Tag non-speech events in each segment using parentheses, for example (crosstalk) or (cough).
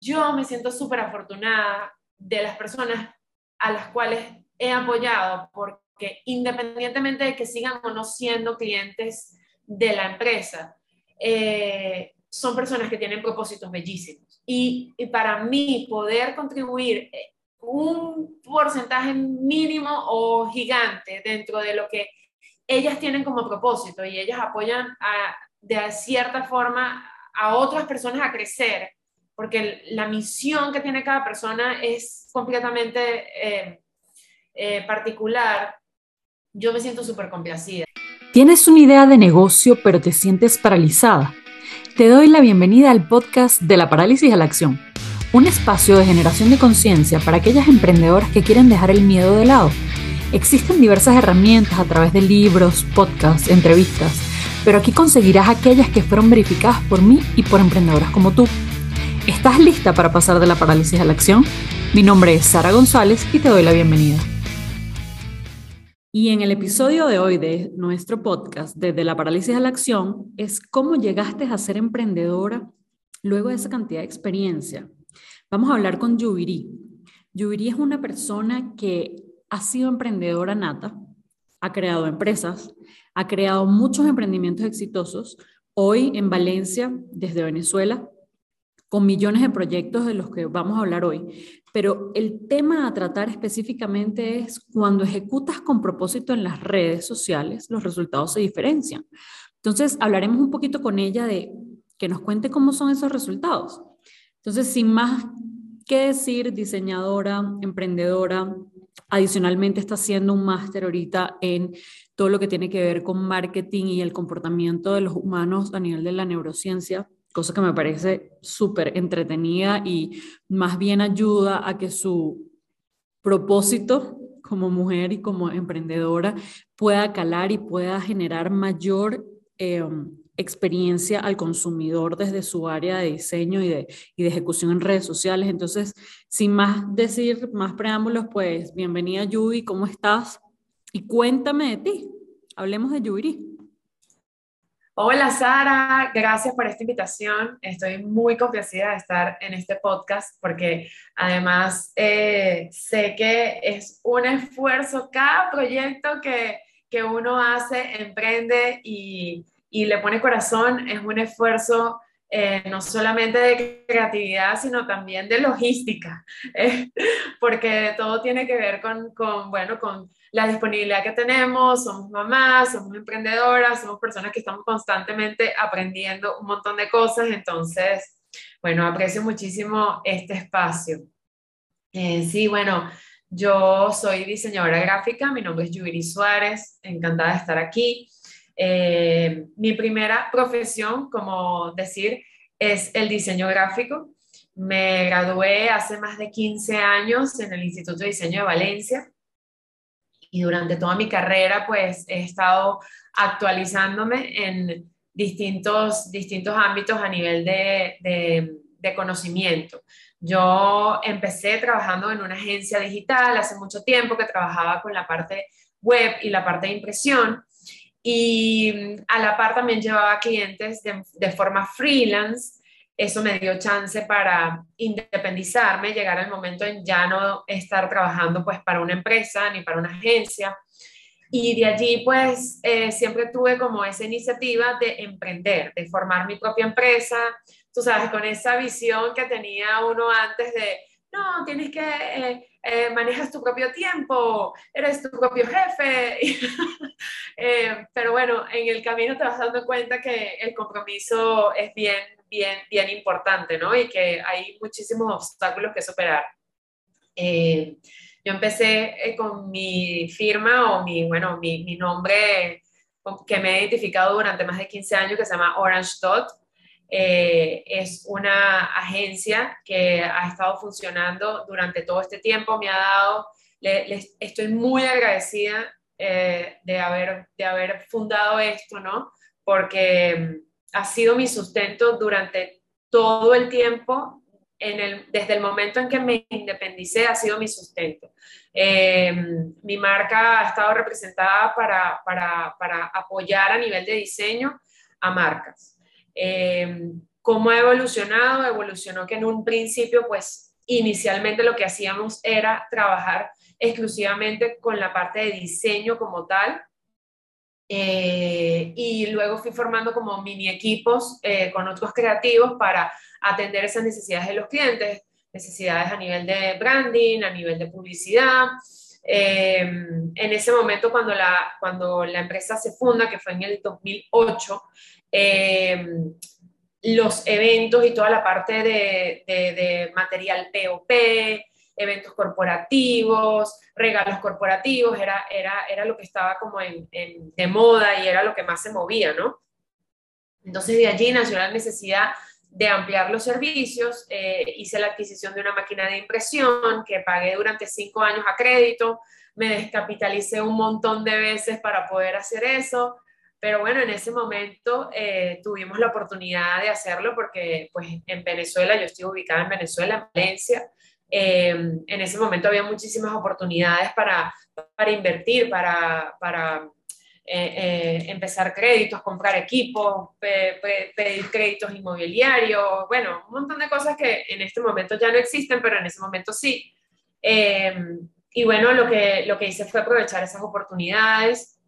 yo me siento súper afortunada de las personas a las cuales he apoyado, porque independientemente de que sigan o no siendo clientes de la empresa, eh, son personas que tienen propósitos bellísimos. Y, para mí poder contribuir eh, un porcentaje mínimo o gigante dentro de lo que ellas tienen como propósito y ellas apoyan de cierta forma a otras personas a crecer, porque la misión que tiene cada persona es completamente eh, eh, particular, yo me siento súper complacida. ¿Tienes una idea de negocio pero te sientes paralizada? Te doy la bienvenida al podcast de la parálisis a la acción, un espacio de generación de conciencia para aquellas emprendedoras que quieren dejar el miedo de lado. Existen diversas herramientas a través de libros, podcasts, entrevistas pero aquí conseguirás aquellas que fueron verificadas por mí y por emprendedoras como tú. ¿Estás lista para pasar de la parálisis a la acción? Mi nombre es Sara González y te doy la bienvenida. Y en el episodio de hoy de nuestro podcast, Desde la parálisis a la acción, es cómo llegaste a ser emprendedora luego de esa cantidad de experiencia. Vamos a hablar con Yubiri. Yubiri es una persona que ha sido emprendedora nata, ha creado empresas, ha creado muchos emprendimientos exitosos, hoy en Valencia, desde Venezuela, con millones de proyectos de los que vamos a hablar hoy. Pero el tema a tratar específicamente es cuando ejecutas con propósito en las redes sociales, los resultados se diferencian. Entonces, hablaremos un poquito con ella de que nos cuente cómo son esos resultados. Entonces, sin más que decir, diseñadora, emprendedora, Adicionalmente está haciendo un máster ahorita en todo lo que tiene que ver con marketing y el comportamiento de los humanos a nivel de la neurociencia, cosa que me parece súper entretenida y más bien ayuda a que su propósito como mujer y como emprendedora pueda calar y pueda generar mayor eh, experiencia al consumidor desde su área de diseño y de, y de ejecución en redes sociales. Entonces, sin más decir, más preámbulos, pues bienvenida Yubi, ¿cómo estás? Y cuéntame de ti. Hablemos de Yubiri. Hola Sara, gracias por esta invitación. Estoy muy complacida de estar en este podcast porque además eh, sé que es un esfuerzo cada proyecto que, que uno hace, emprende y, y le pone corazón, es un esfuerzo eh, no solamente de creatividad, sino también de logística, (laughs) eh, porque todo tiene que ver con, con, bueno, con la disponibilidad que tenemos, somos mamás, somos emprendedoras, somos personas que estamos constantemente aprendiendo un montón de cosas, entonces, bueno, aprecio muchísimo este espacio. Eh, sí, bueno, yo soy diseñadora gráfica, mi nombre es Yubiri Suárez, encantada de estar aquí. Eh, mi primera profesión, como decir, es el diseño gráfico. Me gradué hace más de 15 años en el Instituto de Diseño de Valencia y durante toda mi carrera pues he estado actualizándome en distintos, distintos ámbitos a nivel de, de conocimiento. Yo empecé trabajando en una agencia digital hace mucho tiempo que trabajaba con la parte web y la parte de impresión y mm, a la par también llevaba clientes de, forma freelance. Eso me dio chance para independizarme, llegar al momento en ya no estar trabajando pues para una empresa ni para una agencia. Y de allí pues eh, siempre tuve como esa iniciativa de emprender, de formar mi propia empresa, tú sabes, con esa visión que tenía uno antes de, no, tienes que eh, eh, manejas tu propio tiempo, eres tu propio jefe. (laughs) Eh, pero bueno, en el camino te vas dando cuenta que el compromiso es bien, bien, bien importante, ¿no? Y que hay muchísimos obstáculos que superar. Eh, yo empecé con mi firma o mi, bueno, mi, mi nombre que me he identificado durante más de 15 años que se llama Orange Dot eh, es una agencia que ha estado funcionando durante todo este tiempo. Me ha dado, le, estoy muy agradecida eh, de, haber, de haber fundado esto, ¿no? Porque ha sido mi sustento durante todo el tiempo, en el, desde el momento en que me independicé, ha sido mi sustento. Eh, mi marca ha estado representada para, para, para apoyar a nivel de diseño a marcas. Em, cómo ha evolucionado, evolucionó que en un principio, pues inicialmente lo que hacíamos era trabajar exclusivamente con la parte de diseño como tal. Eh, y luego fui formando como mini equipos eh, con otros creativos para atender esas necesidades de los clientes, necesidades a nivel de branding, a nivel de publicidad. Eh, en ese momento, cuando la, cuando la empresa se funda, que fue en el 2008, los eventos y toda la parte de material POP, eventos corporativos, regalos corporativos, era, era, era lo que estaba como en, de moda y era lo que más se movía, ¿no? Entonces de allí nació la necesidad de ampliar los servicios, eh, hice la adquisición de una máquina de impresión que pagué durante cinco años a crédito, me descapitalicé un montón de veces para poder hacer eso, pero bueno, en ese momento eh, tuvimos la oportunidad de hacerlo porque pues en Venezuela, yo estoy ubicada en Venezuela, en Valencia, eh, en ese momento había muchísimas oportunidades para, para invertir, para, para eh, eh, empezar créditos, comprar equipos, pedir créditos inmobiliarios, bueno, un montón de cosas que en este momento ya no existen, pero en ese momento sí. y bueno, lo que, lo que hice fue aprovechar esas oportunidades.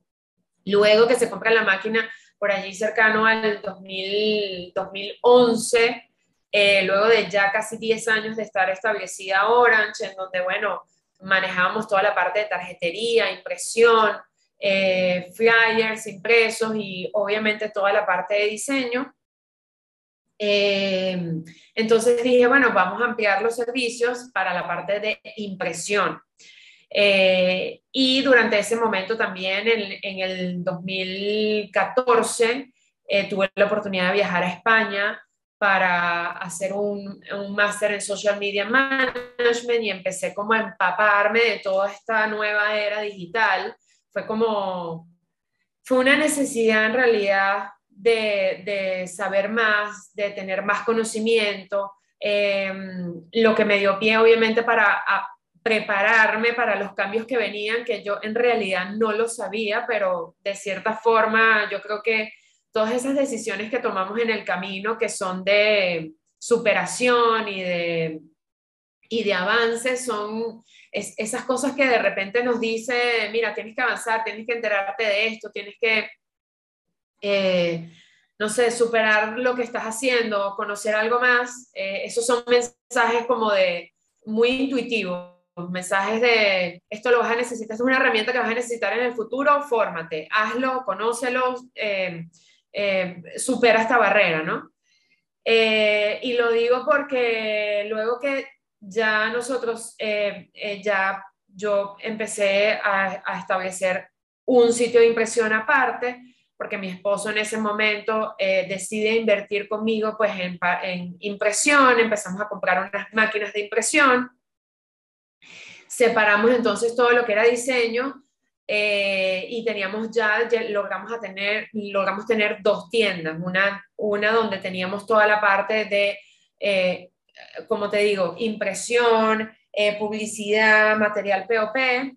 Luego que se compra la máquina por allí cercano al 2000, 2011, eh, luego de ya casi 10 años de estar establecida Orange, en donde, bueno, manejábamos toda la parte de tarjetería, impresión, eh, flyers impresos y obviamente toda la parte de diseño. Eh, entonces dije, bueno, vamos a ampliar los servicios para la parte de impresión. y durante ese momento también, en, en el 2014, tuve la oportunidad de viajar a España para hacer un, un máster en Social Media Management y empecé como a empaparme de toda esta nueva era digital. Fue como, fue una necesidad en realidad de, de saber más, de tener más conocimiento, em, lo que me dio pie obviamente para prepararme para los cambios que venían, que yo en realidad no lo sabía, pero de cierta forma yo creo que todas esas decisiones que tomamos en el camino que son de superación y de, y de avance son esas cosas que de repente nos dice, mira, tienes que avanzar, tienes que enterarte de esto, tienes que, eh, no sé, superar lo que estás haciendo, conocer algo más. Eh, esos son mensajes como de muy intuitivos mensajes de esto lo vas a necesitar, es una herramienta que vas a necesitar en el futuro, fórmate, hazlo, conócelo, eh, eh, supera esta barrera, ¿no? Eh, y lo digo porque luego que ya nosotros, eh, ya yo empecé a, establecer un sitio de impresión aparte, porque mi esposo en ese momento decide invertir conmigo pues en, en impresión, empezamos a comprar unas máquinas de impresión, separamos entonces todo lo que era diseño eh, y teníamos ya, logramos, a tener, logramos tener dos tiendas, una, una donde teníamos toda la parte de, eh, como te digo, impresión, eh, publicidad, material POP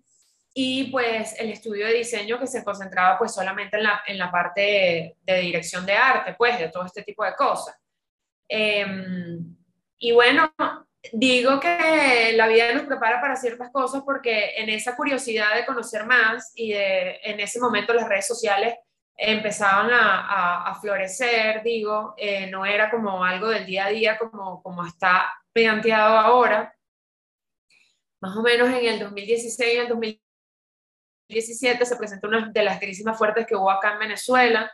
y pues el estudio de diseño que se concentraba pues solamente en la, en la parte de, de, dirección de arte, pues de todo este tipo de cosas. Em, y bueno, digo que la vida nos prepara para ciertas cosas porque en esa curiosidad de conocer más y de, en ese momento las redes sociales empezaban a, a, florecer, digo, eh, no era como algo del día a día como, como está planteado ahora. Más o menos en el 2016 y el 2017 se presentó una de las crisis más fuertes que hubo acá en Venezuela.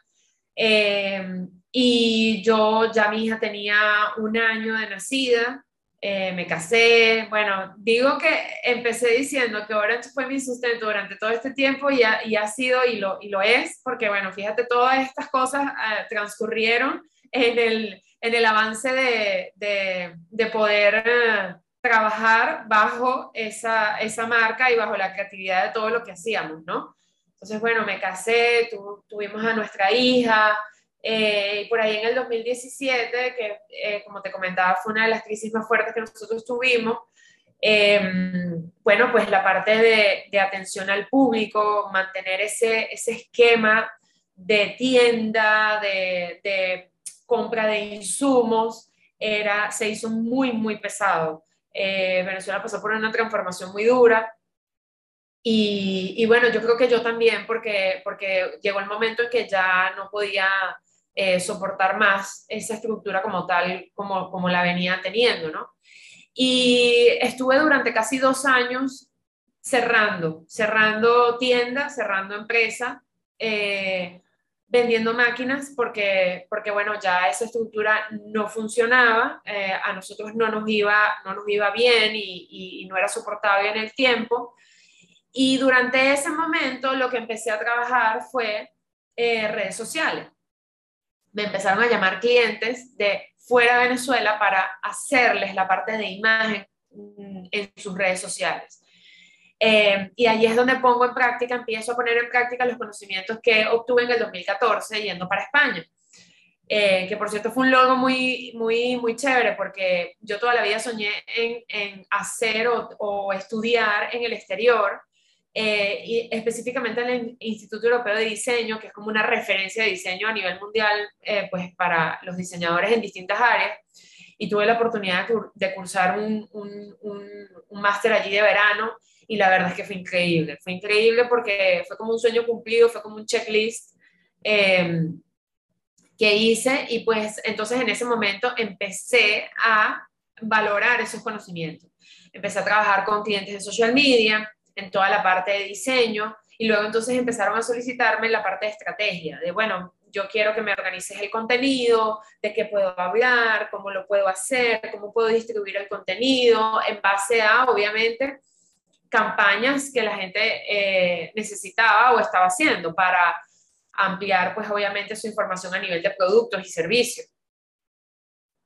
Eh, y yo ya mi hija tenía un año de nacida eh, me casé, bueno, digo que empecé diciendo que Orange fue mi sustento durante todo este tiempo y ha, y ha sido y lo, y lo es, porque bueno, fíjate, todas estas cosas uh, transcurrieron en el, en el avance de, de, de poder uh, trabajar bajo esa, esa marca y bajo la creatividad de todo lo que hacíamos, ¿no? Entonces, bueno, me casé, tu, tuvimos a nuestra hija, eh, por ahí en el 2017, que eh, como te comentaba fue una de las crisis más fuertes que nosotros tuvimos, em, bueno, pues la parte de, de, atención al público, mantener ese, ese esquema de tienda, de, de compra de insumos, era, se hizo muy, muy pesado. Eh, Venezuela pasó por una transformación muy dura. Y, y, bueno, yo creo que yo también, porque, porque llegó el momento en que ya no podía eh, soportar más esa estructura como tal, como, como la venía teniendo, ¿no? Y estuve durante casi dos años cerrando, cerrando tiendas, cerrando empresa, eh, vendiendo máquinas porque, porque, bueno, ya esa estructura no funcionaba, eh, a nosotros no nos iba, no nos iba bien y, no era soportable en el tiempo. Y durante ese momento lo que empecé a trabajar fue eh, redes sociales. Me empezaron a llamar clientes de fuera de Venezuela para hacerles la parte de imagen mm, en sus redes sociales. Eh, y allí es donde pongo en práctica, empiezo a poner en práctica los conocimientos que obtuve en el 2014 yendo para España. Eh, que por cierto fue un logro muy, muy, muy chévere porque yo toda la vida soñé en, hacer o, estudiar en el exterior eh, y específicamente en el Instituto Europeo de Diseño, que es como una referencia de diseño a nivel mundial pues para los diseñadores en distintas áreas. Y tuve la oportunidad de cursar un, un, un, un máster allí de verano y la verdad es que fue increíble, fue increíble porque fue como un sueño cumplido, fue como un checklist eh, que hice y pues entonces en ese momento empecé a valorar esos conocimientos. Empecé a trabajar con clientes de social media, en toda la parte de diseño y luego entonces empezaron a solicitarme la parte de estrategia, de bueno, yo quiero que me organices el contenido, de qué puedo hablar, cómo lo puedo hacer, cómo puedo distribuir el contenido, en base a, obviamente, campañas que la gente eh, necesitaba o estaba haciendo para ampliar, pues obviamente, su información a nivel de productos y servicios.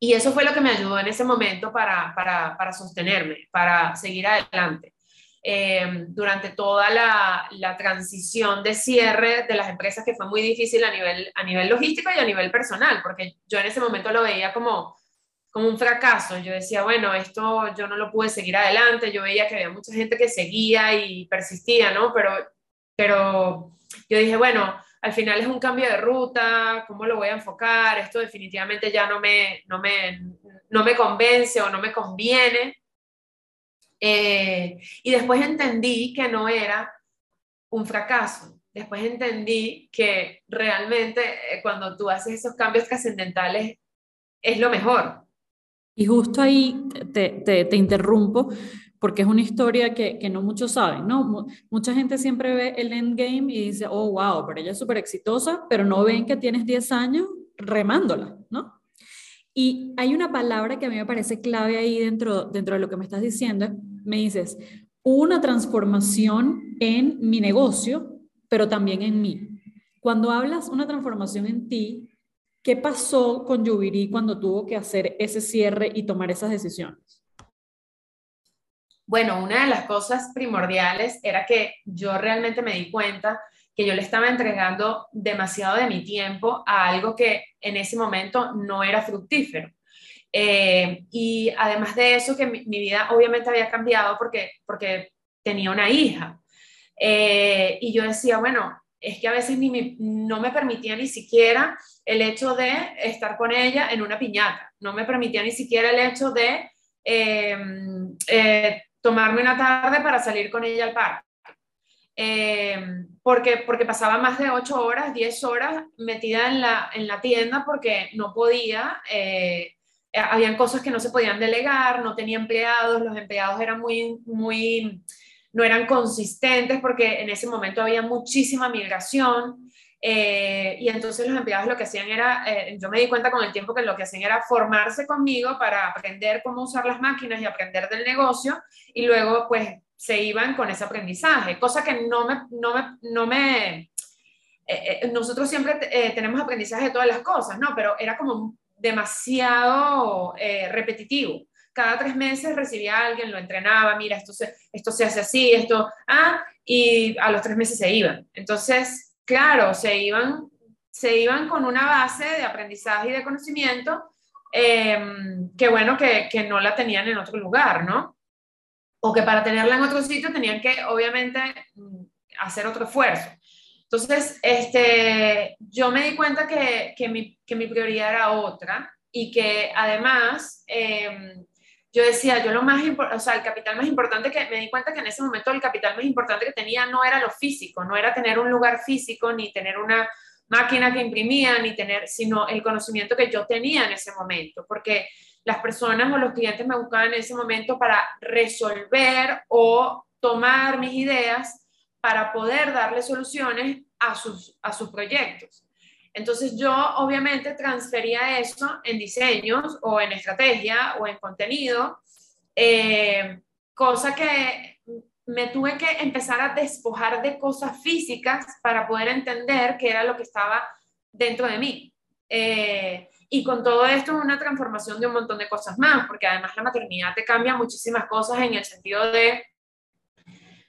Y eso fue lo que me ayudó en ese momento para, para, para sostenerme, para seguir adelante. Eh, durante toda la, la, transición de cierre de las empresas, que fue muy difícil a nivel, a nivel logístico y a nivel personal, porque yo en ese momento lo veía como, como un fracaso. Yo decía, bueno, esto yo no lo pude seguir adelante. Yo veía que había mucha gente que seguía y persistía, ¿no? Pero, pero yo dije, bueno, al final es un cambio de ruta, ¿cómo lo voy a enfocar? Esto definitivamente ya no me, no me, no me convence o no me conviene. Eh, y después entendí que no era un fracaso. Después entendí que realmente eh, cuando tú haces esos cambios trascendentales es lo mejor. Y justo ahí te, te, te interrumpo porque es una historia que, que, no muchos saben, ¿no? Mucha gente siempre ve el endgame y dice, oh, wow, pero ella es súper exitosa, pero no ven que tienes 10 años remándola, ¿no? Y hay una palabra que a mí me parece clave ahí dentro, dentro de lo que me estás diciendo. Me dices, una transformación en mi negocio, pero también en mí. Cuando hablas una transformación en ti, ¿Qué pasó con Yubiri cuando tuvo que hacer ese cierre y tomar esas decisiones? Bueno, una de las cosas primordiales era que yo realmente me di cuenta que yo le estaba entregando demasiado de mi tiempo a algo que en ese momento no era fructífero. Eh, y además de eso, que mi, mi, vida obviamente había cambiado porque, porque tenía una hija. Eh, y yo decía, bueno, es que a veces ni no me permitía ni siquiera el hecho de estar con ella en una piñata, no me permitía ni siquiera el hecho de eh, eh, tomarme una tarde para salir con ella al parque. Eh, porque, porque pasaba más de 8 horas, 10 horas metida en la, en la tienda porque no podía, habían cosas que no se podían delegar, no tenía empleados, los empleados eran muy, muy no eran consistentes porque en ese momento había muchísima migración. Eh, y entonces los empleados lo que hacían era, eh, yo me di cuenta con el tiempo que lo que hacían era formarse conmigo para aprender cómo usar las máquinas y aprender del negocio y luego pues se iban con ese aprendizaje, cosa que no me, no me, no me eh, nosotros siempre tenemos aprendizaje de todas las cosas, ¿no? Pero era como demasiado repetitivo cada tres meses recibía a alguien, lo entrenaba, mira, esto se, esto se hace así, esto, ah, y a los tres meses se iban. Entonces, claro, se iban, se iban con una base de aprendizaje y de conocimiento em, que bueno, que, que no la tenían en otro lugar, ¿no? O que para tenerla en otro sitio tenían que, obviamente, mm, hacer otro esfuerzo. Entonces, este, yo me di cuenta que, que, mi, que mi prioridad era otra y que además em, yo decía, yo lo más o sea, el capital más importante que me di cuenta que en ese momento el capital más importante que tenía no era lo físico, no era tener un lugar físico ni tener una máquina que imprimía ni tener, sino el conocimiento que yo tenía en ese momento, porque las personas o los clientes me buscaban en ese momento para resolver o tomar mis ideas para poder darle soluciones a sus, a sus proyectos. Entonces yo obviamente transfería eso en diseños o en estrategia o en contenido, eh, cosa que me tuve que empezar a despojar de cosas físicas para poder entender qué era lo que estaba dentro de mí. Eh, y con todo esto una transformación de un montón de cosas más, porque además la maternidad te cambia muchísimas cosas en el sentido de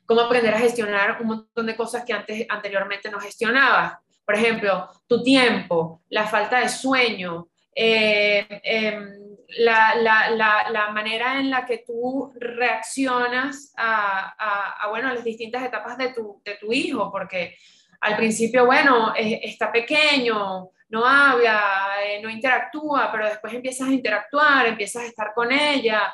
cómo aprender a gestionar un montón de cosas que antes, anteriormente no gestionabas por ejemplo, tu tiempo, la falta de sueño, eh, em, la, manera en la que tú reaccionas a, bueno, a las distintas etapas de tu, hijo, porque al principio, bueno, está pequeño, no habla, eh, no interactúa, pero después empiezas a interactuar, empiezas a estar con ella.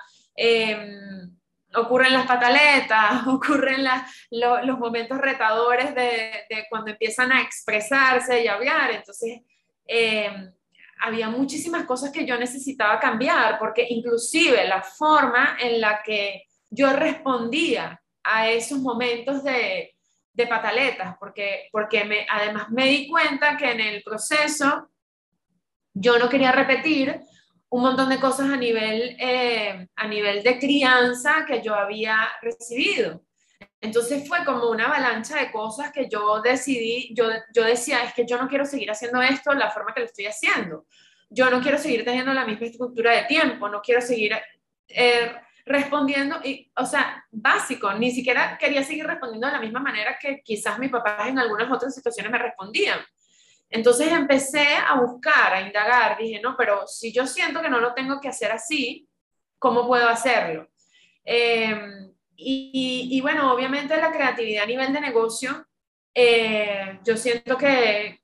Ocurren las pataletas, (laughs) ocurren los momentos retadores de, cuando empiezan a expresarse y a hablar. Entonces, em, había muchísimas cosas que yo necesitaba cambiar, porque inclusive la forma en la que yo respondía a esos momentos de, pataletas, porque, porque además me di cuenta que en el proceso yo no quería repetir un montón de cosas a nivel, eh, a nivel de crianza que yo había recibido. Entonces fue como una avalancha de cosas que yo decidí, yo, yo decía, es que yo no quiero seguir haciendo esto la forma que lo estoy haciendo. Yo no quiero seguir teniendo la misma estructura de tiempo, no quiero seguir eh, respondiendo, y, o sea, básico, ni siquiera quería seguir respondiendo de la misma manera que quizás mis papás en algunas otras situaciones me respondían. Entonces empecé a buscar, a indagar, dije, no, pero si yo siento que no lo tengo que hacer así, ¿cómo puedo hacerlo? Em, y, bueno, obviamente la creatividad a nivel de negocio, eh, yo siento que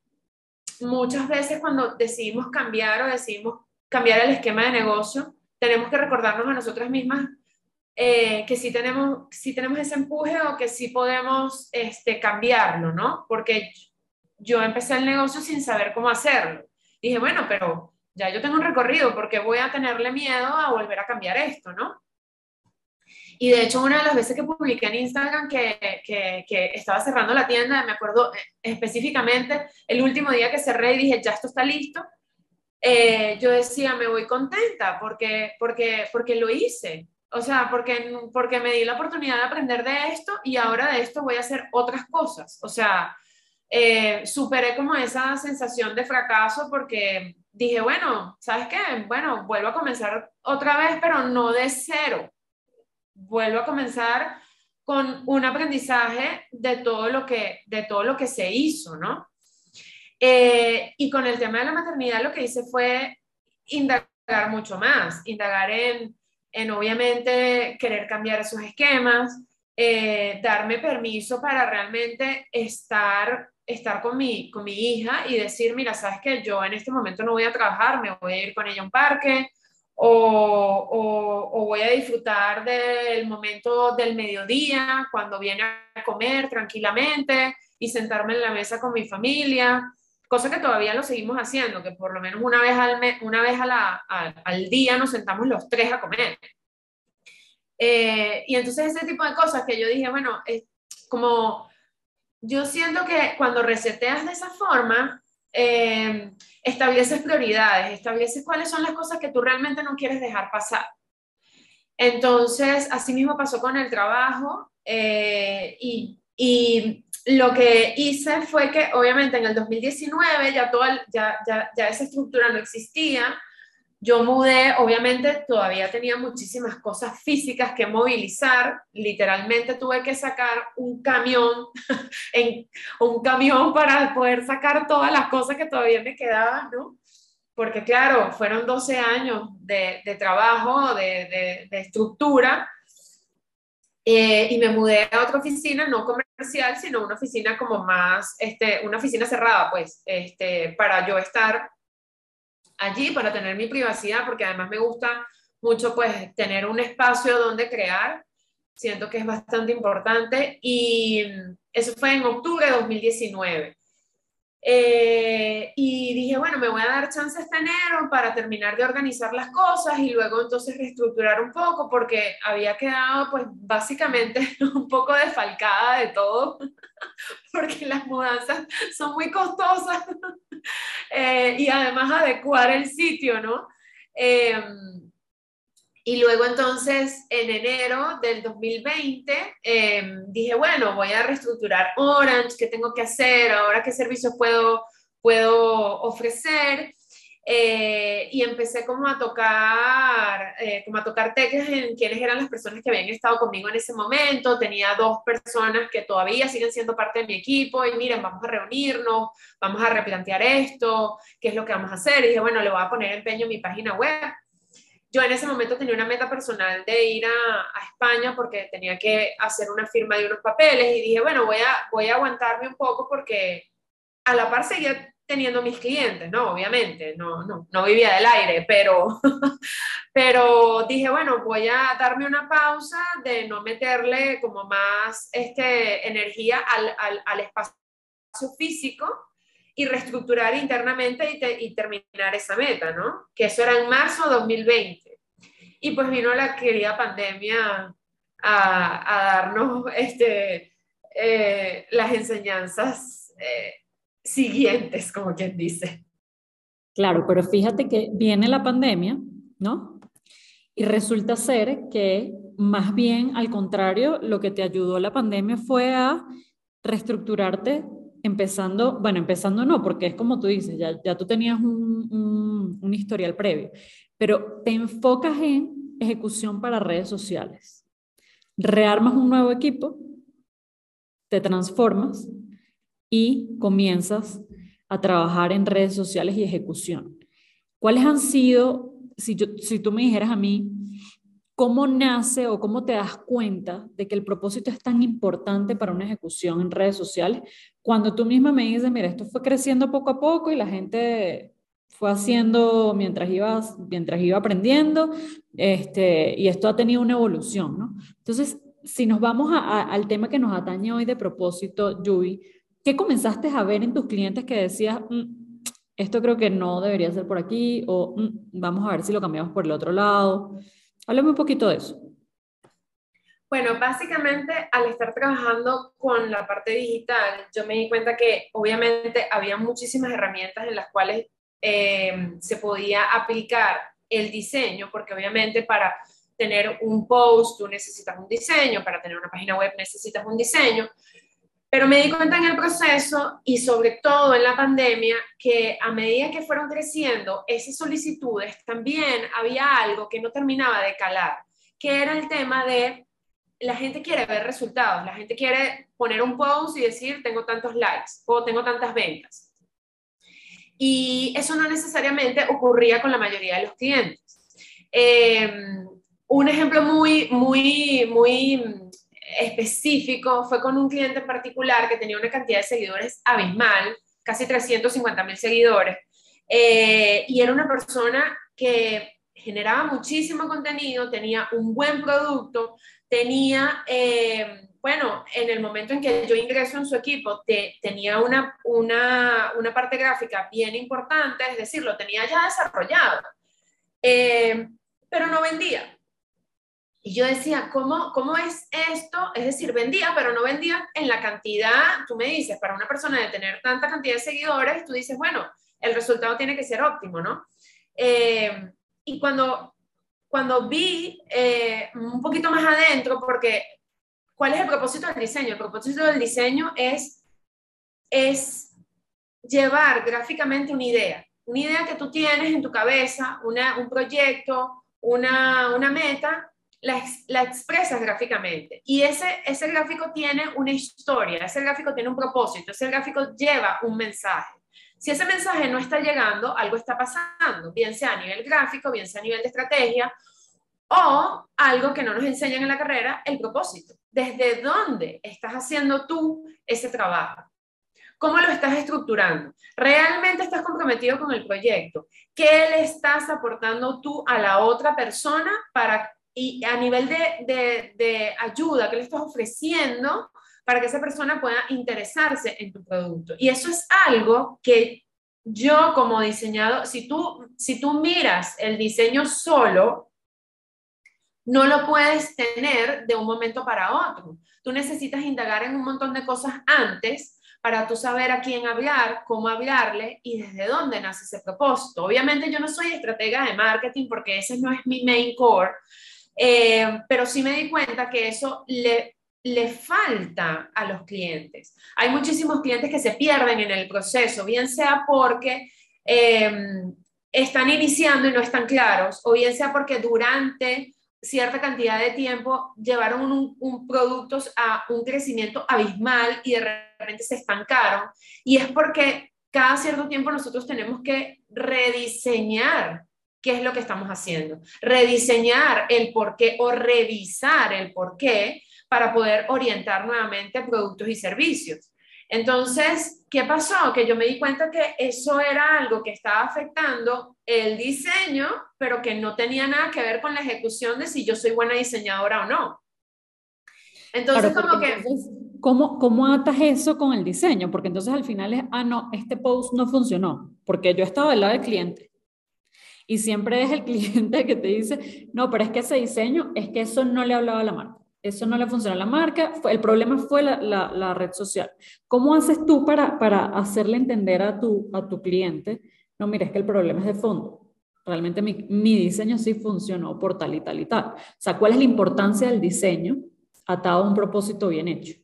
muchas veces cuando decidimos cambiar o decidimos cambiar el esquema de negocio, tenemos que recordarnos a nosotras mismas eh, que sí tenemos, sí tenemos ese empuje o que sí podemos este, cambiarlo, ¿no? Porque yo empecé el negocio sin saber cómo hacerlo. Dije, bueno, pero ya yo tengo un recorrido, porque voy a tenerle miedo a volver a cambiar esto, no? Y de hecho, una de las veces que publiqué en Instagram que, que, estaba cerrando la tienda, me acuerdo eh, específicamente el último día que cerré y dije, ya esto está listo, eh, yo decía, me voy contenta porque, porque, porque lo hice. O sea, porque, porque me di la oportunidad de aprender de esto y ahora de esto voy a hacer otras cosas. O sea, eh, superé como esa sensación de fracaso porque dije, bueno, ¿sabes qué? Bueno, vuelvo a comenzar otra vez, pero no de cero. Vuelvo a comenzar con un aprendizaje de todo lo que, de todo lo que se hizo, ¿no? Eh, y con el tema de la maternidad lo que hice fue indagar mucho más, indagar en, en obviamente querer cambiar esos esquemas, eh, darme permiso para realmente estar estar con mi, con mi hija y decir, mira, sabes que yo en este momento no voy a trabajar, me voy a ir con ella a un parque o, o, voy a disfrutar del momento del mediodía cuando viene a comer tranquilamente y sentarme en la mesa con mi familia, cosa que todavía lo seguimos haciendo, que por lo menos una vez al, una vez al día nos sentamos los tres a comer. Eh, y entonces ese tipo de cosas que yo dije, bueno, como yo siento que cuando reseteas de esa forma, eh, estableces prioridades, estableces cuáles son las cosas que tú realmente no quieres dejar pasar. Entonces, así mismo pasó con el trabajo eh, y, lo que hice fue que obviamente en el 2019 ya, toda, ya, ya, ya esa estructura no existía, yo mudé, obviamente todavía tenía muchísimas cosas físicas que movilizar, literalmente tuve que sacar un camión, (laughs) en, un camión para poder sacar todas las cosas que todavía me quedaban, ¿no? Porque claro, fueron 12 años de, trabajo, de, estructura, Eh, y me mudé a otra oficina, no comercial, sino una oficina como más, este, una oficina cerrada, pues, este, para yo estar allí, para tener mi privacidad, porque además me gusta mucho, pues, tener un espacio donde crear. Siento que es bastante importante. Y eso fue en octubre de 2019. Eh, y dije, bueno, me voy a dar chance este enero para terminar de organizar las cosas y luego entonces reestructurar un poco porque había quedado pues básicamente (laughs) un poco desfalcada de todo (laughs) porque las mudanzas son muy costosas (laughs) (laughs) eh, y además adecuar el sitio, ¿no? Eh, y luego entonces, en enero del 2020, em, dije, bueno, voy a reestructurar Orange, ¿qué tengo que hacer? Ahora, ¿qué servicios puedo, puedo ofrecer? Eh, y empecé como a tocar, eh, como a tocar teclas en quiénes eran las personas que habían estado conmigo en ese momento. Tenía dos personas que todavía siguen siendo parte de mi equipo y miren, vamos a reunirnos, vamos a replantear esto, qué es lo que vamos a hacer. Y dije, bueno, le voy a poner empeño en mi página web yo en ese momento tenía una meta personal de ir a, España porque tenía que hacer una firma de unos papeles y dije, bueno, voy a, voy a aguantarme un poco porque a la par seguía teniendo mis clientes, ¿no? Obviamente, no, no, no vivía del aire, pero, (laughs) pero dije, bueno, voy a darme una pausa de no meterle como más este, energía al, al, al espacio físico y reestructurar internamente y, terminar esa meta, ¿no? Que eso era en marzo de 2020. Y pues vino la querida pandemia a, darnos este, eh, las enseñanzas eh, siguientes, como quien dice. Claro, pero fíjate que viene la pandemia, ¿no? Y resulta ser que más bien al contrario, lo que te ayudó la pandemia fue a reestructurarte empezando, bueno, empezando no, porque es como tú dices, ya, ya tú tenías un, un, historial previo, pero te enfocas en ejecución para redes sociales. Rearmas un nuevo equipo, te transformas y comienzas a trabajar en redes sociales y ejecución. ¿Cuáles han sido, si, yo, si tú me dijeras a mí, ¿Cómo nace o cómo te das cuenta de que el propósito es tan importante para una ejecución en redes sociales? Cuando tú misma me dices, mira, esto fue creciendo poco a poco y la gente fue haciendo mientras iba, mientras iba aprendiendo, este, y esto ha tenido una evolución, ¿no? Entonces, si nos vamos al tema que nos atañe hoy de propósito, Yubi, ¿qué comenzaste a ver en tus clientes que decías, mm, esto creo que no debería ser por aquí, o mm, vamos a ver si lo cambiamos por el otro lado? Háblame un poquito de eso. Bueno, básicamente al estar trabajando con la parte digital, yo me di cuenta que obviamente había muchísimas herramientas en las cuales eh, se podía aplicar el diseño, porque obviamente para tener un post tú necesitas un diseño, para tener una página web necesitas un diseño, pero me di cuenta en el proceso y sobre todo en la pandemia que a medida que fueron creciendo esas solicitudes, también había algo que no terminaba de calar, que era el tema de la gente quiere ver resultados, la gente quiere poner un post y decir tengo tantos likes o tengo tantas ventas. Y eso no necesariamente ocurría con la mayoría de los clientes. Em, un ejemplo muy, muy, muy específico fue con un cliente en particular que tenía una cantidad de seguidores abismal, casi 350 mil seguidores, eh, y era una persona que generaba muchísimo contenido, tenía un buen producto, tenía, eh, bueno, en el momento en que yo ingreso en su equipo, tenía una, una, una, parte gráfica bien importante, es decir, lo tenía ya desarrollado, eh, pero no vendía. Y yo decía, ¿cómo, ¿cómo es esto? Es decir, vendía, pero no vendía en la cantidad, tú me dices, para una persona de tener tanta cantidad de seguidores, tú dices, bueno, el resultado tiene que ser óptimo, ¿no? Eh, y cuando, cuando vi eh, un poquito más adentro, porque ¿cuál es el propósito del diseño? El propósito del diseño es, es llevar gráficamente una idea, una idea que tú tienes en tu cabeza, una, un proyecto, una, una meta, la, la, expresas gráficamente. Y ese, ese gráfico tiene una historia, ese gráfico tiene un propósito, ese gráfico lleva un mensaje. Si ese mensaje no está llegando, algo está pasando, bien sea a nivel gráfico, bien sea a nivel de estrategia, O algo que no nos enseñan en la carrera, el propósito. ¿Desde dónde estás haciendo tú ese trabajo? ¿Cómo lo estás estructurando? ¿Realmente estás comprometido con el proyecto? ¿Qué le estás aportando tú a la otra persona para, y a nivel de, de ayuda, qué le estás ofreciendo para que esa persona pueda interesarse en tu producto? Y eso es algo que yo como diseñador, si tú, si tú miras el diseño solo, no lo puedes tener de un momento para otro. Tú necesitas indagar en un montón de cosas antes para tú saber a quién hablar, cómo hablarle y desde dónde nace ese propósito. Obviamente yo no soy estratega de marketing porque ese no es mi main core, eh, pero sí me di cuenta que eso le, le falta a los clientes. Hay muchísimos clientes que se pierden en el proceso, bien sea porque... Eh, están iniciando y no están claros, o bien sea porque durante cierta cantidad de tiempo llevaron un, un, a un crecimiento abismal y de repente se estancaron. Y es porque cada cierto tiempo nosotros tenemos que rediseñar qué es lo que estamos haciendo, rediseñar el por qué o revisar el por qué para poder orientar nuevamente productos y servicios. Entonces, ¿qué pasó? Que yo me di cuenta que eso era algo que estaba afectando el diseño, pero que no tenía nada que ver con la ejecución de si yo soy buena diseñadora o no. Entonces, como que... ¿cómo, ¿Cómo atas eso con el diseño? Porque entonces al final es, ah, no, este post no funcionó, porque yo estaba del lado del cliente. Y siempre es el cliente que te dice, no, pero es que ese diseño, es que eso no le hablaba a la marca eso no le funcionó a la marca, el problema fue la, red social. ¿Cómo haces tú para, para hacerle entender a tu, a tu cliente, no, mira, es que el problema es de fondo? Realmente mi, mi diseño sí funcionó por tal y tal y tal. O sea, ¿cuál es la importancia del diseño atado a un propósito bien hecho?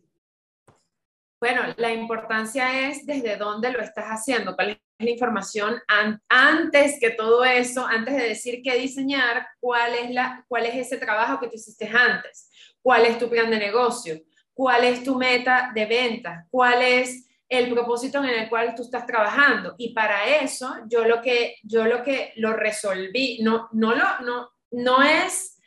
Bueno, la importancia es desde dónde lo estás haciendo, cuál es la información antes que todo eso, antes de decir qué diseñar, cuál es, la, cuál es ese trabajo que tú hiciste antes cuál es tu plan de negocio, cuál es tu meta de venta, cuál es el propósito en el cual tú estás trabajando. Y para eso, yo lo que, yo lo, que lo resolví, no, no, lo, no, no es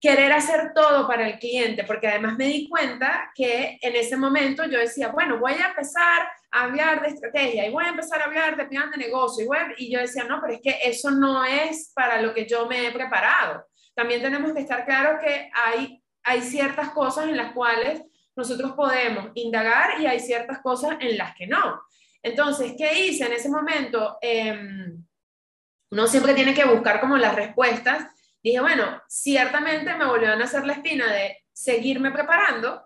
querer hacer todo para el cliente, porque además me di cuenta que en ese momento yo decía, bueno, voy a empezar hablar de estrategia y voy a empezar a hablar de plan de negocio y, y yo decía, no, pero es que eso no es para lo que yo me he preparado. También tenemos que estar claros que hay hay ciertas cosas en las cuales nosotros podemos indagar y hay ciertas cosas en las que no. Entonces, ¿qué hice en ese momento? Eh, uno siempre tiene que buscar como las respuestas. Dije, bueno, ciertamente me volvieron a hacer la espina de seguirme preparando.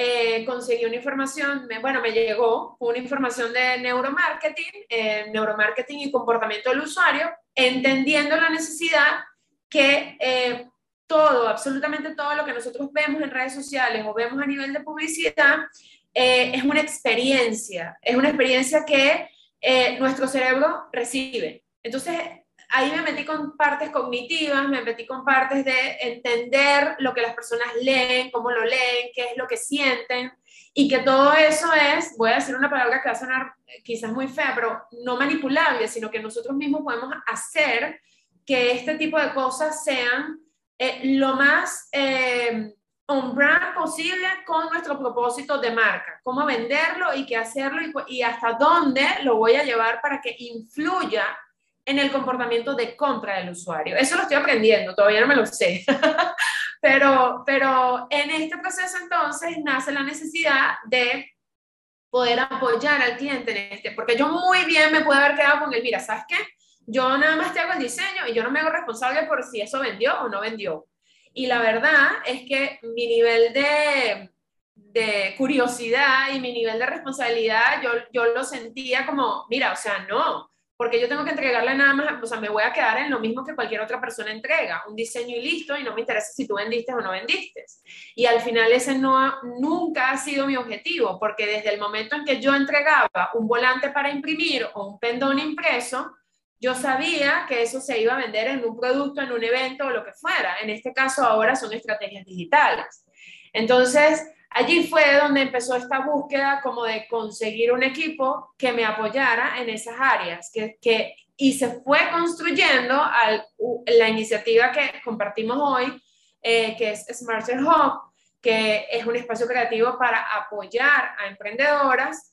Eh, conseguí una información, bueno, me llegó una información de neuromarketing, eh, neuromarketing y comportamiento del usuario, entendiendo la necesidad que eh, todo, absolutamente todo lo que nosotros vemos en redes sociales o vemos a nivel de publicidad es una experiencia, es una experiencia que nuestro cerebro recibe. Entonces, ahí me metí con partes cognitivas, me metí con partes de entender lo que las personas leen, cómo lo leen, qué es lo que sienten, y que todo eso es, voy a decir una palabra que va a sonar quizás muy fea, pero no manipulable, sino que nosotros mismos podemos hacer que este tipo de cosas sean eh, lo más eh, on posible con nuestro propósito de marca, cómo venderlo y qué hacerlo y hasta dónde lo voy a llevar para que influya en el comportamiento de compra del usuario. Eso lo estoy aprendiendo, todavía no me lo sé. (laughs) pero, pero en este proceso entonces nace la necesidad de poder apoyar al cliente en este, porque yo muy bien me puedo haber quedado con él, mira, ¿sabes qué? Yo nada más te hago el diseño y yo no me hago responsable por si eso vendió o no vendió. Y la verdad es que mi nivel de, de curiosidad y mi nivel de responsabilidad, yo, yo lo sentía como, mira, o sea, no, porque yo tengo que entregarle nada más, o sea, me voy a quedar en lo mismo que cualquier otra persona entrega, un diseño y listo, y no me interesa si tú vendiste o no vendiste. Y al final ese no nunca ha sido mi objetivo, porque desde el momento en que yo entregaba un volante para imprimir o un pendón impreso, yo sabía que eso se iba a vender en un producto, en un evento o lo que fuera. En este caso ahora son estrategias digitales. Entonces, allí fue donde empezó esta búsqueda como de conseguir un equipo que me apoyara en esas áreas, que, y se fue construyendo la iniciativa que compartimos hoy, eh, que es Smarter Hub, que es un espacio creativo para apoyar a emprendedoras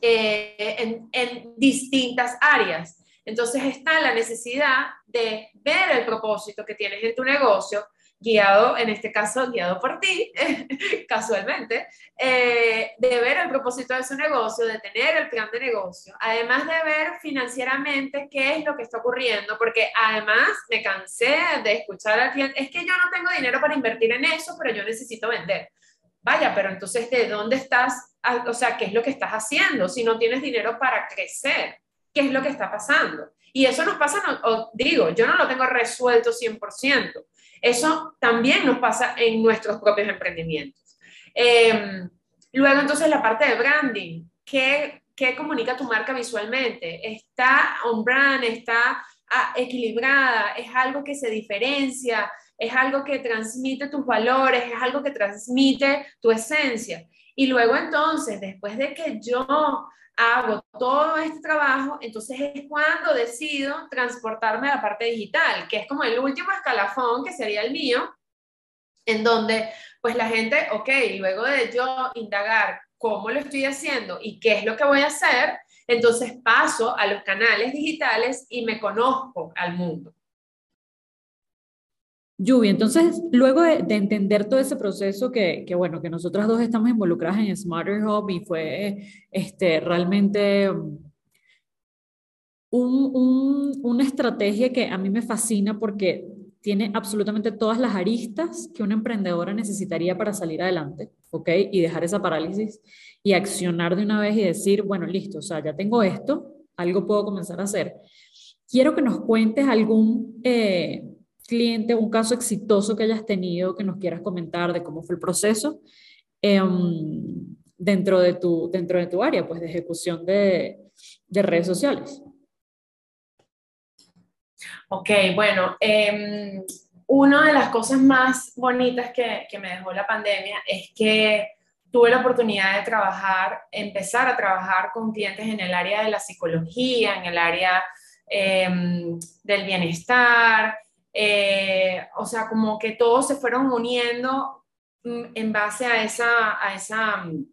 eh, en, en distintas áreas. Entonces está la necesidad de ver el propósito que tienes en tu negocio, guiado, en este caso, guiado por ti, (laughs) casualmente, eh, de ver el propósito de su negocio, de tener el plan de negocio, además de ver financieramente qué es lo que está ocurriendo, porque además me cansé de escuchar al cliente, es que yo no tengo dinero para invertir en eso, pero yo necesito vender. Vaya, pero entonces, ¿de dónde estás? Ah, o sea, ¿qué es lo que estás haciendo si no tienes dinero para crecer? ¿Qué es lo que está pasando? Y eso nos pasa, o digo, yo no lo tengo resuelto 100%, eso también nos pasa en nuestros propios emprendimientos. Em, luego, entonces, la parte de branding. ¿Qué, ¿Qué comunica tu marca visualmente? ¿Está on brand? ¿Está ah, equilibrada? ¿Es algo que se diferencia? ¿Es algo que transmite tus valores? ¿Es algo que transmite tu esencia? Y luego entonces, después de que yo hago todo este trabajo, entonces es cuando decido transportarme a la parte digital, que es como el último escalafón que sería el mío, en donde pues la gente, ok, luego de yo indagar cómo lo estoy haciendo y qué es lo que voy a hacer, entonces paso a los canales digitales y me conozco al mundo. Yubi, entonces, luego de, entender todo ese proceso que, que, bueno, que nosotras dos estamos involucradas en Smarter Hub y fue este, realmente un, un, una estrategia que a mí me fascina porque tiene absolutamente todas las aristas que una emprendedora necesitaría para salir adelante, ¿ok? Y dejar esa parálisis y accionar de una vez y decir, bueno, listo, o sea, ya tengo esto, algo puedo comenzar a hacer. Quiero que nos cuentes algún... Eh, cliente, un caso exitoso que hayas tenido que nos quieras comentar de cómo fue el proceso em, dentro, de tu, dentro de tu área, pues de ejecución de, de redes sociales. Ok, bueno, eh, una de las cosas más bonitas que, que me dejó la pandemia es que tuve la oportunidad de trabajar, empezar a trabajar con clientes en el área de la psicología, en el área em, del bienestar, eh, o sea, como que todos se fueron uniendo mm, en base a esa, a esa, mm,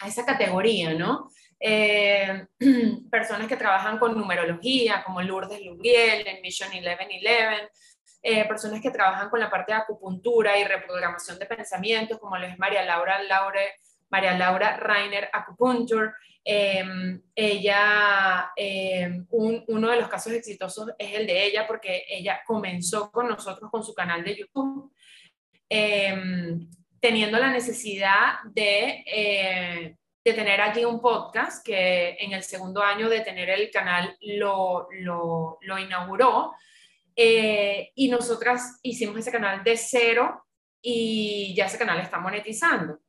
a esa categoría, ¿no? Eh, (clears throat) personas que trabajan con numerología, como Lourdes Lubriel en Mission 1111, eh, personas que trabajan con la parte de acupuntura y reprogramación de pensamientos, como lo es María Laura, Laure, María Laura Rainer Acupuncture, Em, ella, em, uno de los casos exitosos es el de ella porque ella comenzó con nosotros con su canal de YouTube, em, teniendo la necesidad de, eh, de, tener allí un podcast que en el segundo año de tener el canal lo, lo, lo inauguró. Eh, y nosotras hicimos ese canal de cero y ya ese canal está monetizando.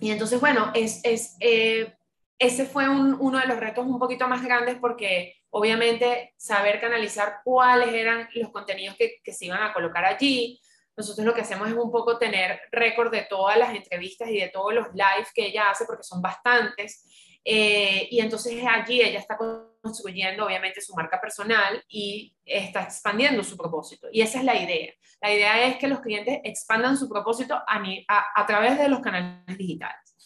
Y entonces, bueno, es, es eh, ese fue uno de los retos un poquito más grandes porque obviamente saber canalizar cuáles eran los contenidos que, que, se iban a colocar allí. Nosotros lo que hacemos es un poco tener récord de todas las entrevistas y de todos los lives que ella hace porque son bastantes. Eh, y entonces allí ella está construyendo obviamente su marca personal y está expandiendo su propósito. Y esa es la idea. La idea es que los clientes expandan su propósito a, a, través de los canales digitales.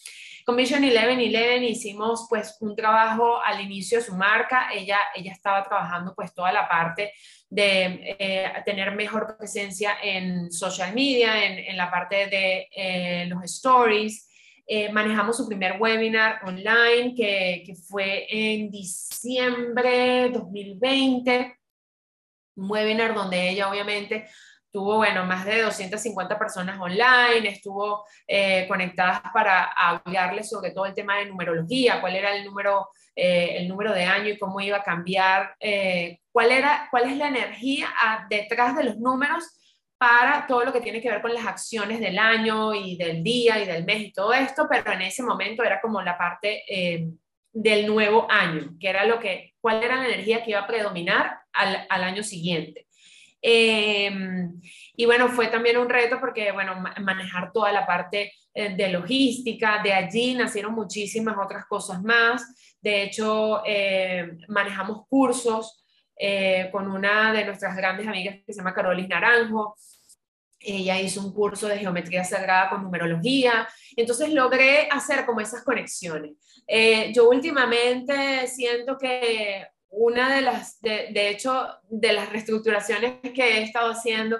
Con Vision 1111 hicimos pues un trabajo al inicio de su marca. Ella, ella estaba trabajando pues toda la parte de eh, tener mejor presencia en social media, en, en la parte de eh, los stories, eh, manejamos su primer webinar online que, fue en diciembre 2020, un webinar donde ella obviamente tuvo, bueno, más de 250 personas online, estuvo eh, conectadas para hablarles sobre todo el tema de numerología, cuál era el número, eh, el número de año y cómo iba a cambiar, cuál, era, cuál es la energía detrás de los números para todo lo que tiene que ver con las acciones del año y del día y del mes y todo esto, pero en ese momento era como la parte eh, del nuevo año, que era lo que, cuál era la energía que iba a predominar al, al año siguiente. Em, y bueno, fue también un reto porque, bueno, manejar toda la parte eh, de logística, de allí nacieron muchísimas otras cosas más. De hecho, eh, manejamos cursos eh, con una de nuestras grandes amigas que se llama Carolis Naranjo. Ella hizo un curso de geometría sagrada con numerología. Entonces logré hacer como esas conexiones. yo últimamente siento que una de las, de, de, hecho, de las reestructuraciones que he estado haciendo,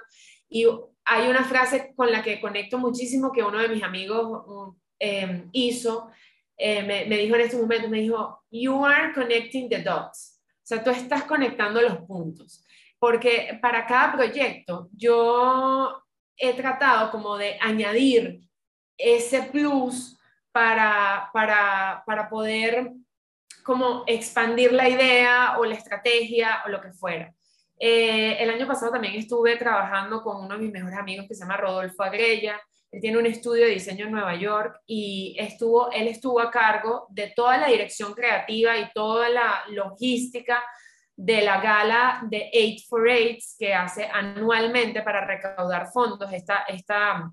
y hay una frase con la que conecto muchísimo que uno de mis amigos em, hizo, eh, me, me, dijo en este momento, me dijo, you are connecting the dots, o sea, tú estás conectando los puntos, porque para cada proyecto yo he tratado como de añadir ese plus para, para, para poder como expandir la idea o la estrategia o lo que fuera. Eh, el año pasado también estuve trabajando con uno de mis mejores amigos que se llama Rodolfo Agrella. Él tiene un estudio de diseño en Nueva York y estuvo, él estuvo a cargo de toda la dirección creativa y toda la logística de la gala de 8 for 8 que hace anualmente para recaudar fondos. Esta, esta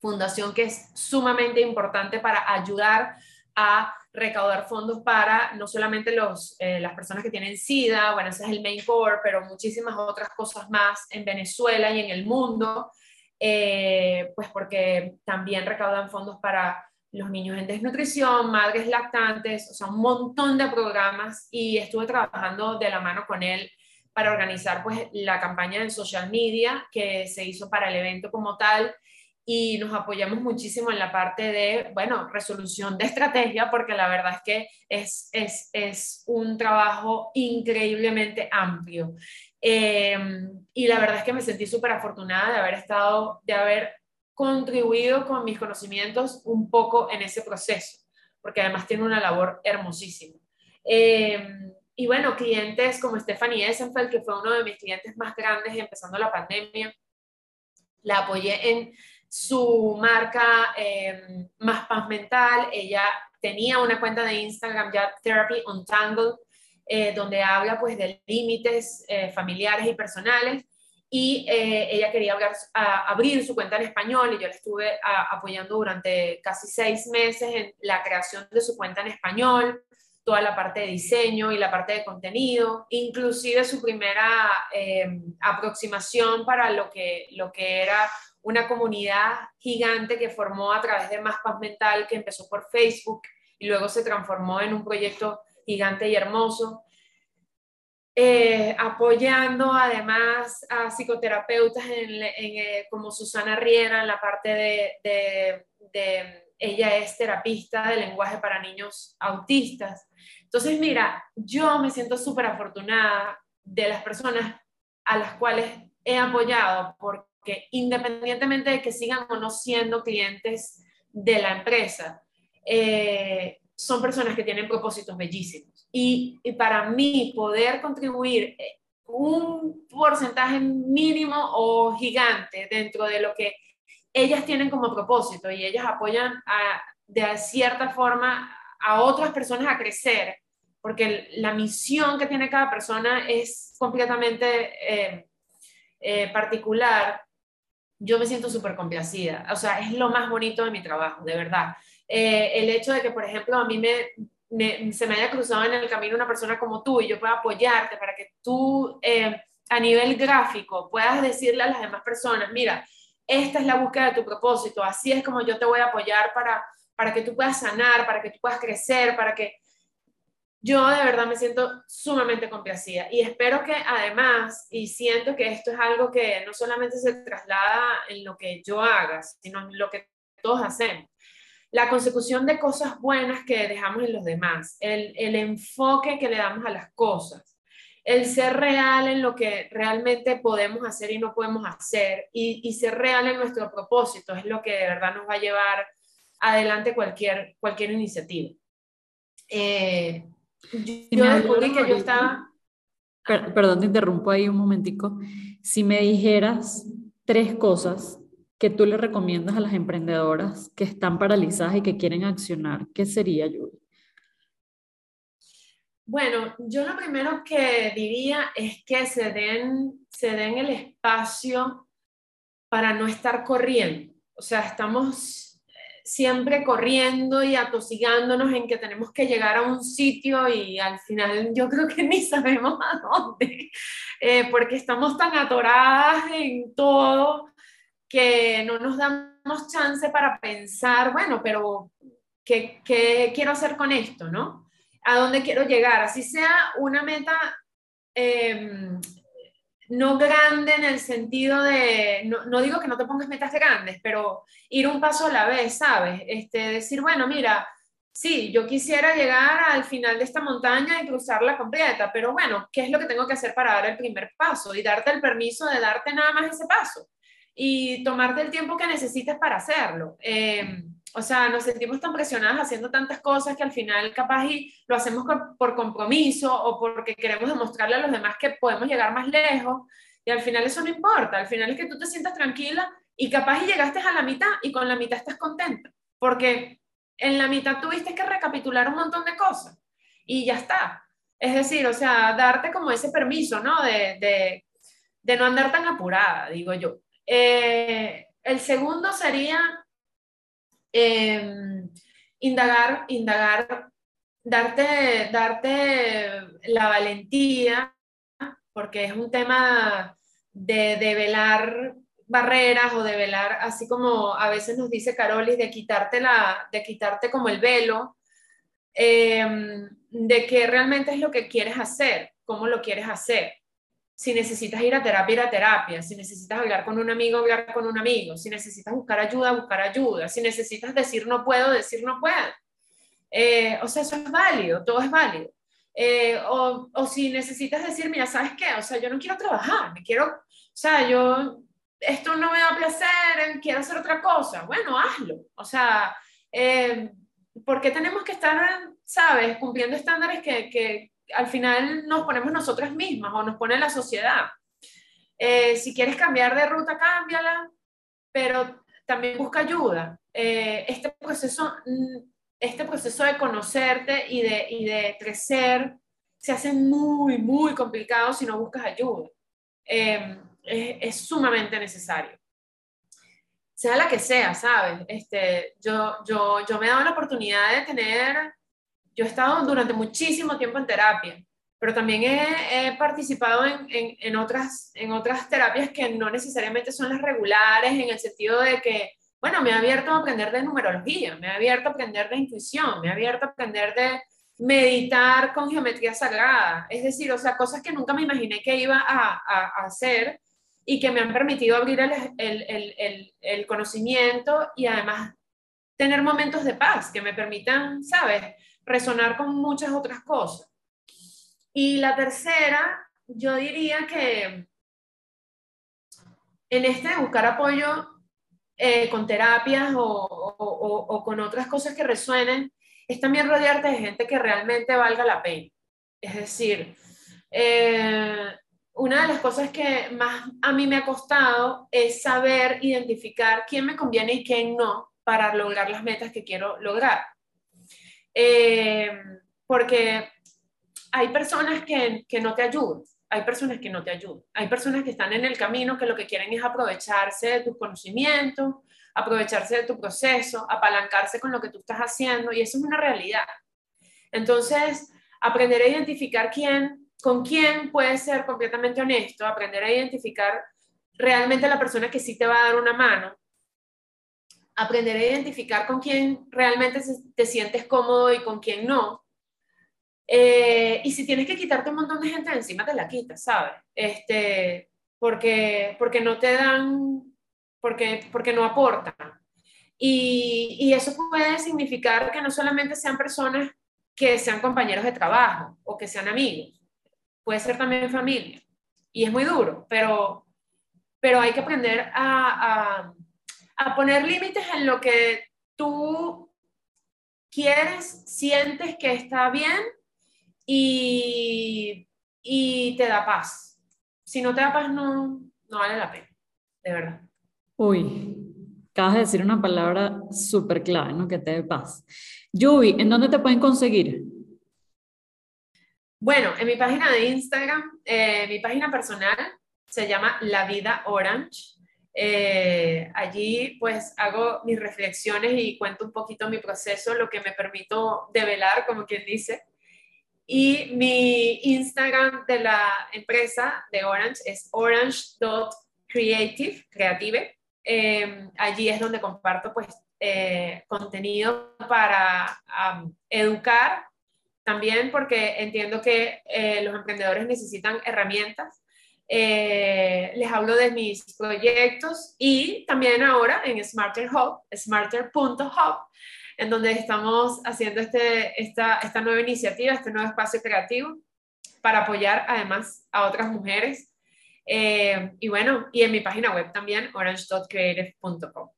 fundación que es sumamente importante para ayudar a recaudar fondos para no solamente los, eh, las personas que tienen SIDA, bueno, ese es el main core, pero muchísimas otras cosas más en Venezuela y en el mundo, eh, pues porque también recaudan fondos para los niños en desnutrición, madres lactantes, o sea, un montón de programas y estuve trabajando de la mano con él para organizar pues la campaña en social media que se hizo para el evento como tal y nos apoyamos muchísimo en la parte de, bueno, resolución de estrategia, porque la verdad es que es, es, es un trabajo increíblemente amplio. Eh, y la verdad es que me sentí súper afortunada de haber estado, de haber contribuido con mis conocimientos un poco en ese proceso, porque además tiene una labor hermosísima. Eh, y bueno, clientes como Stephanie Essenfeld, que fue uno de mis clientes más grandes empezando la pandemia, la apoyé en su marca eh, Más Paz Mental. Ella tenía una cuenta de Instagram ya Therapy Untangled, eh, donde habla pues de límites eh, familiares y personales. Y ella quería abrir su cuenta en español y yo la estuve apoyando durante casi seis meses en la creación de su cuenta en español, toda la parte de diseño y la parte de contenido, inclusive su primera aproximación para lo que, lo que era una comunidad gigante que formó a través de Más Paz Mental, que empezó por Facebook y luego se transformó en un proyecto gigante y hermoso. Eh, apoyando además a psicoterapeutas eh, como Susana Riera en la parte de, ella es terapista de lenguaje para niños autistas. Entonces, mira, yo me siento súper afortunada de las personas a las cuales he apoyado porque que independientemente de que sigan o no siendo clientes de la empresa, eh, son personas que tienen propósitos bellísimos. Y, para mí poder contribuir eh, un porcentaje mínimo o gigante dentro de lo que ellas tienen como propósito y ellas apoyan de cierta forma a otras personas a crecer, porque la misión que tiene cada persona es completamente eh, particular, yo me siento súper complacida. O sea, es lo más bonito de mi trabajo, de verdad. Eh, el hecho de que, por ejemplo, a mí me, se me haya cruzado en el camino una persona como tú y yo pueda apoyarte para que tú eh, a nivel gráfico puedas decirle a las demás personas, mira, esta es la búsqueda de tu propósito, así es como yo te voy a apoyar para, para que tú puedas sanar, para que tú puedas crecer, para que yo de verdad me siento sumamente complacida y espero que además, y siento que esto es algo que no solamente se traslada en lo que yo haga, sino en lo que todos hacemos. La consecución de cosas buenas que dejamos en los demás, el, el enfoque que le damos a las cosas, el ser real en lo que realmente podemos hacer y no podemos hacer, y, y ser real en nuestro propósito, es lo que de verdad nos va a llevar adelante cualquier, cualquier iniciativa. Eh, yo descubrí que yo estaba... perdón, te interrumpo ahí un momentico. Si me dijeras tres cosas que tú le recomiendas a las emprendedoras que están paralizadas y que quieren accionar, ¿qué sería, Yuri? Bueno, yo lo primero que diría es que se den, se den el espacio para no estar corriendo. O sea, estamos siempre corriendo y atosigándonos en que tenemos que llegar a un sitio y al final yo creo que (laughs) ni sabemos a dónde, eh, porque estamos tan atoradas en todo que no nos damos chance para pensar, bueno, pero ¿qué, qué quiero hacer con esto, no? a dónde quiero llegar, así sea una meta em, no grande en el sentido de, no, digo que no te pongas metas grandes, pero ir un paso a la vez, ¿sabes? Este, decir, bueno, mira, sí, yo quisiera llegar al final de esta montaña y cruzarla completa, pero bueno, ¿qué es lo que tengo que hacer para dar el primer paso? Y darte el permiso de darte nada más ese paso y tomarte el tiempo que necesites para hacerlo. Eh, o sea, nos sentimos tan presionadas haciendo tantas cosas que al final capaz y lo hacemos por compromiso o porque queremos demostrarle a los demás que podemos llegar más lejos y al final eso no importa, al final es que tú te sientas tranquila y capaz y llegaste a la mitad y con la mitad estás contenta, porque en la mitad tuviste que recapitular un montón de cosas y ya está. Es decir, o sea, darte como ese permiso, ¿no? De, de, de no andar tan apurada, digo yo. Eh, el segundo sería Em, indagar, indagar, darte, darte la valentía, porque es un tema de, velar barreras o de velar, así como a veces nos dice Carolis, de quitarte, la, de quitarte como el velo, em, de qué realmente es lo que quieres hacer, cómo lo quieres hacer si necesitas ir a terapia, ir a terapia, si necesitas hablar con un amigo, hablar con un amigo, si necesitas buscar ayuda, buscar ayuda, si necesitas decir no puedo, decir no puedo. Eh, o sea, eso es válido, todo es válido. Eh, o, o, si necesitas decir, mira, ¿sabes qué? O sea, yo no quiero trabajar, me quiero, o sea, yo, esto no me da placer, quiero hacer otra cosa. Bueno, hazlo. O sea, eh, ¿por qué tenemos que estar, sabes, cumpliendo estándares que, que, al final nos ponemos nosotras mismas o nos pone la sociedad. Eh, si quieres cambiar de ruta, cámbiala, pero también busca ayuda. Eh, este, proceso, mm, este proceso de conocerte y de, y de crecer se hace muy, muy complicado si no buscas ayuda. Eh, es, es, sumamente necesario. Sea la que sea, ¿sabes? Este, yo, yo, yo me he dado la oportunidad de tener yo he estado durante muchísimo tiempo en terapia, pero también he, participado en, en, otras, en otras terapias que no necesariamente son las regulares, en el sentido de que, bueno, me ha abierto a aprender de numerología, me ha abierto a aprender de intuición, me ha abierto a aprender de meditar con geometría sagrada, es decir, o sea, cosas que nunca me imaginé que iba a, a, hacer y que me han permitido abrir el, el, el, el, conocimiento y además tener momentos de paz que me permitan, ¿sabes? Resonar con muchas otras cosas. Y la tercera, yo diría que en este de buscar apoyo eh, con terapias o, con otras cosas que resuenen, es también rodearte de gente que realmente valga la pena. Es decir, eh, una de las cosas que más a mí me ha costado es saber identificar quién me conviene y quién no para lograr las metas que quiero lograr. Eh, porque hay personas que, que, no te ayudan, hay personas que no te ayudan, hay personas que están en el camino que lo que quieren es aprovecharse de tus conocimientos, aprovecharse de tu proceso, apalancarse con lo que tú estás haciendo y eso es una realidad. Entonces, aprender a identificar quién, con quién puedes ser completamente honesto, aprender a identificar realmente la persona que sí te va a dar una mano aprender a identificar con quién realmente te sientes cómodo y con quién no. Eh, y si tienes que quitarte un montón de gente de encima, te la quitas, ¿sabes? Este, porque, porque no te dan, porque, porque no aportan. Y, y eso puede significar que no solamente sean personas que sean compañeros de trabajo o que sean amigos, puede ser también familia. Y es muy duro, pero, pero hay que aprender a, a poner límites en lo que tú quieres, sientes que está bien y, y te da paz. Si no te da paz, no, no vale la pena, de verdad. Uy, acabas de decir una palabra súper clave, ¿no? Que te dé paz. Yubi, ¿en dónde te pueden conseguir? Bueno, en mi página de Instagram, eh, mi página personal se llama La Vida Orange. Eh, allí pues hago mis reflexiones y cuento un poquito mi proceso, lo que me permito develar, como quien dice. Y mi Instagram de la empresa de Orange es orange.creative, creative. Eh, allí es donde comparto pues eh, contenido para educar, también porque entiendo que los emprendedores necesitan herramientas eh, les hablo de mis proyectos y también ahora en Smarter Hub, smarter.hub, en donde estamos haciendo este, esta, esta nueva iniciativa, este nuevo espacio creativo para apoyar además a otras mujeres. Eh, y bueno, y en mi página web también, orange.creative.com.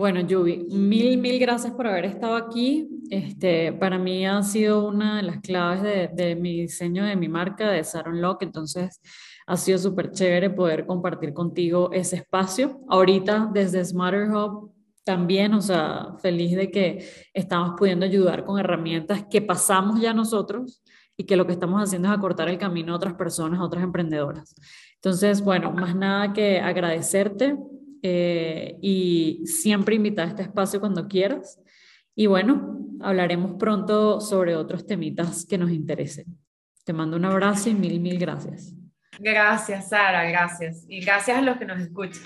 Bueno, Yubi, mil, mil gracias por haber estado aquí. Este, para mí ha sido una de las claves de, mi diseño de mi marca, de Saron Lock, entonces ha sido súper chévere poder compartir contigo ese espacio. Ahorita desde Smarter Hub también, o sea, feliz de que estamos pudiendo ayudar con herramientas que pasamos ya nosotros y que lo que estamos haciendo es acortar el camino a otras personas, a otras emprendedoras. Entonces, bueno, más nada que agradecerte eh, y siempre invita a este espacio cuando quieras. Y bueno, hablaremos pronto sobre otros temitas que nos interesen. Te mando un abrazo y mil, mil gracias. Gracias, Sara, gracias. Y gracias a los que nos escuchan.